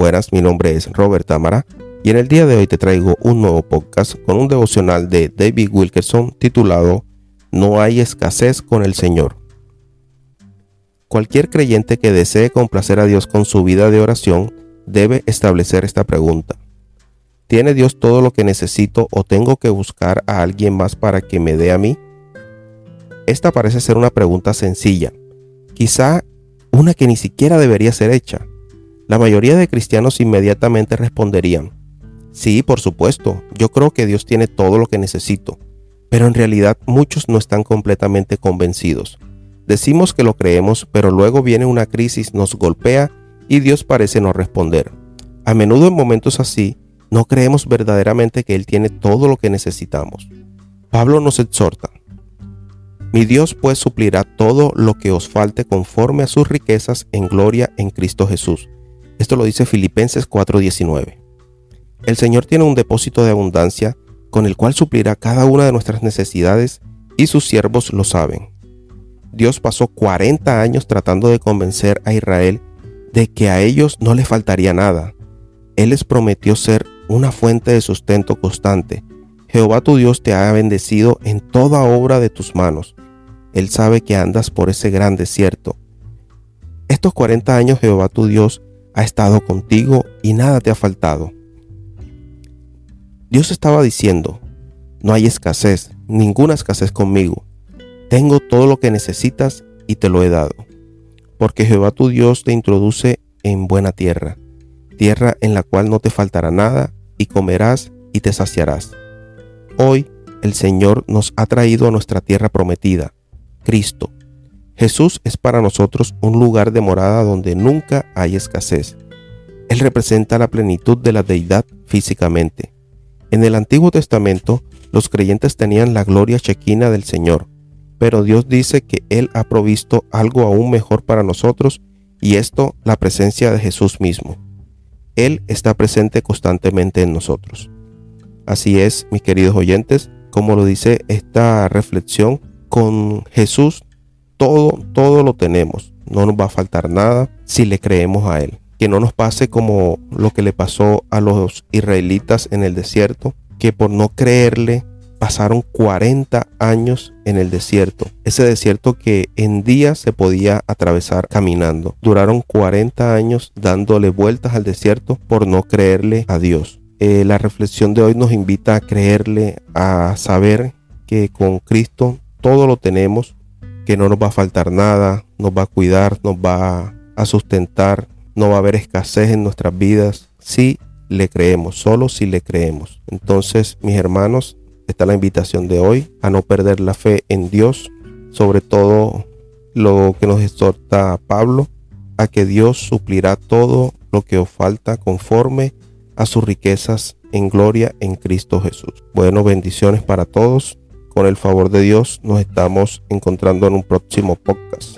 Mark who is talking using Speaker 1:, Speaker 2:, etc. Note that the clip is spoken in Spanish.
Speaker 1: buenas, mi nombre es Robert Tamara y en el día de hoy te traigo un nuevo podcast con un devocional de David Wilkerson titulado No hay escasez con el Señor. Cualquier creyente que desee complacer a Dios con su vida de oración debe establecer esta pregunta. ¿Tiene Dios todo lo que necesito o tengo que buscar a alguien más para que me dé a mí? Esta parece ser una pregunta sencilla, quizá una que ni siquiera debería ser hecha. La mayoría de cristianos inmediatamente responderían, sí, por supuesto, yo creo que Dios tiene todo lo que necesito, pero en realidad muchos no están completamente convencidos. Decimos que lo creemos, pero luego viene una crisis, nos golpea y Dios parece no responder. A menudo en momentos así, no creemos verdaderamente que Él tiene todo lo que necesitamos. Pablo nos exhorta, mi Dios pues suplirá todo lo que os falte conforme a sus riquezas en gloria en Cristo Jesús. Esto lo dice Filipenses 4:19. El Señor tiene un depósito de abundancia con el cual suplirá cada una de nuestras necesidades y sus siervos lo saben. Dios pasó 40 años tratando de convencer a Israel de que a ellos no les faltaría nada. Él les prometió ser una fuente de sustento constante. Jehová tu Dios te ha bendecido en toda obra de tus manos. Él sabe que andas por ese gran desierto. Estos 40 años Jehová tu Dios ha estado contigo y nada te ha faltado. Dios estaba diciendo, no hay escasez, ninguna escasez conmigo. Tengo todo lo que necesitas y te lo he dado. Porque Jehová tu Dios te introduce en buena tierra, tierra en la cual no te faltará nada, y comerás y te saciarás. Hoy el Señor nos ha traído a nuestra tierra prometida, Cristo, Jesús es para nosotros un lugar de morada donde nunca hay escasez. Él representa la plenitud de la deidad físicamente. En el Antiguo Testamento, los creyentes tenían la gloria chequina del Señor, pero Dios dice que Él ha provisto algo aún mejor para nosotros y esto la presencia de Jesús mismo. Él está presente constantemente en nosotros. Así es, mis queridos oyentes, como lo dice esta reflexión, con Jesús todo, todo lo tenemos. No nos va a faltar nada si le creemos a Él. Que no nos pase como lo que le pasó a los israelitas en el desierto, que por no creerle pasaron 40 años en el desierto. Ese desierto que en días se podía atravesar caminando. Duraron 40 años dándole vueltas al desierto por no creerle a Dios. Eh, la reflexión de hoy nos invita a creerle, a saber que con Cristo todo lo tenemos que no nos va a faltar nada, nos va a cuidar, nos va a sustentar, no va a haber escasez en nuestras vidas si le creemos, solo si le creemos. Entonces, mis hermanos, está la invitación de hoy a no perder la fe en Dios, sobre todo lo que nos exhorta Pablo, a que Dios suplirá todo lo que os falta conforme a sus riquezas en gloria en Cristo Jesús. Bueno, bendiciones para todos. Con el favor de Dios nos estamos encontrando en un próximo podcast.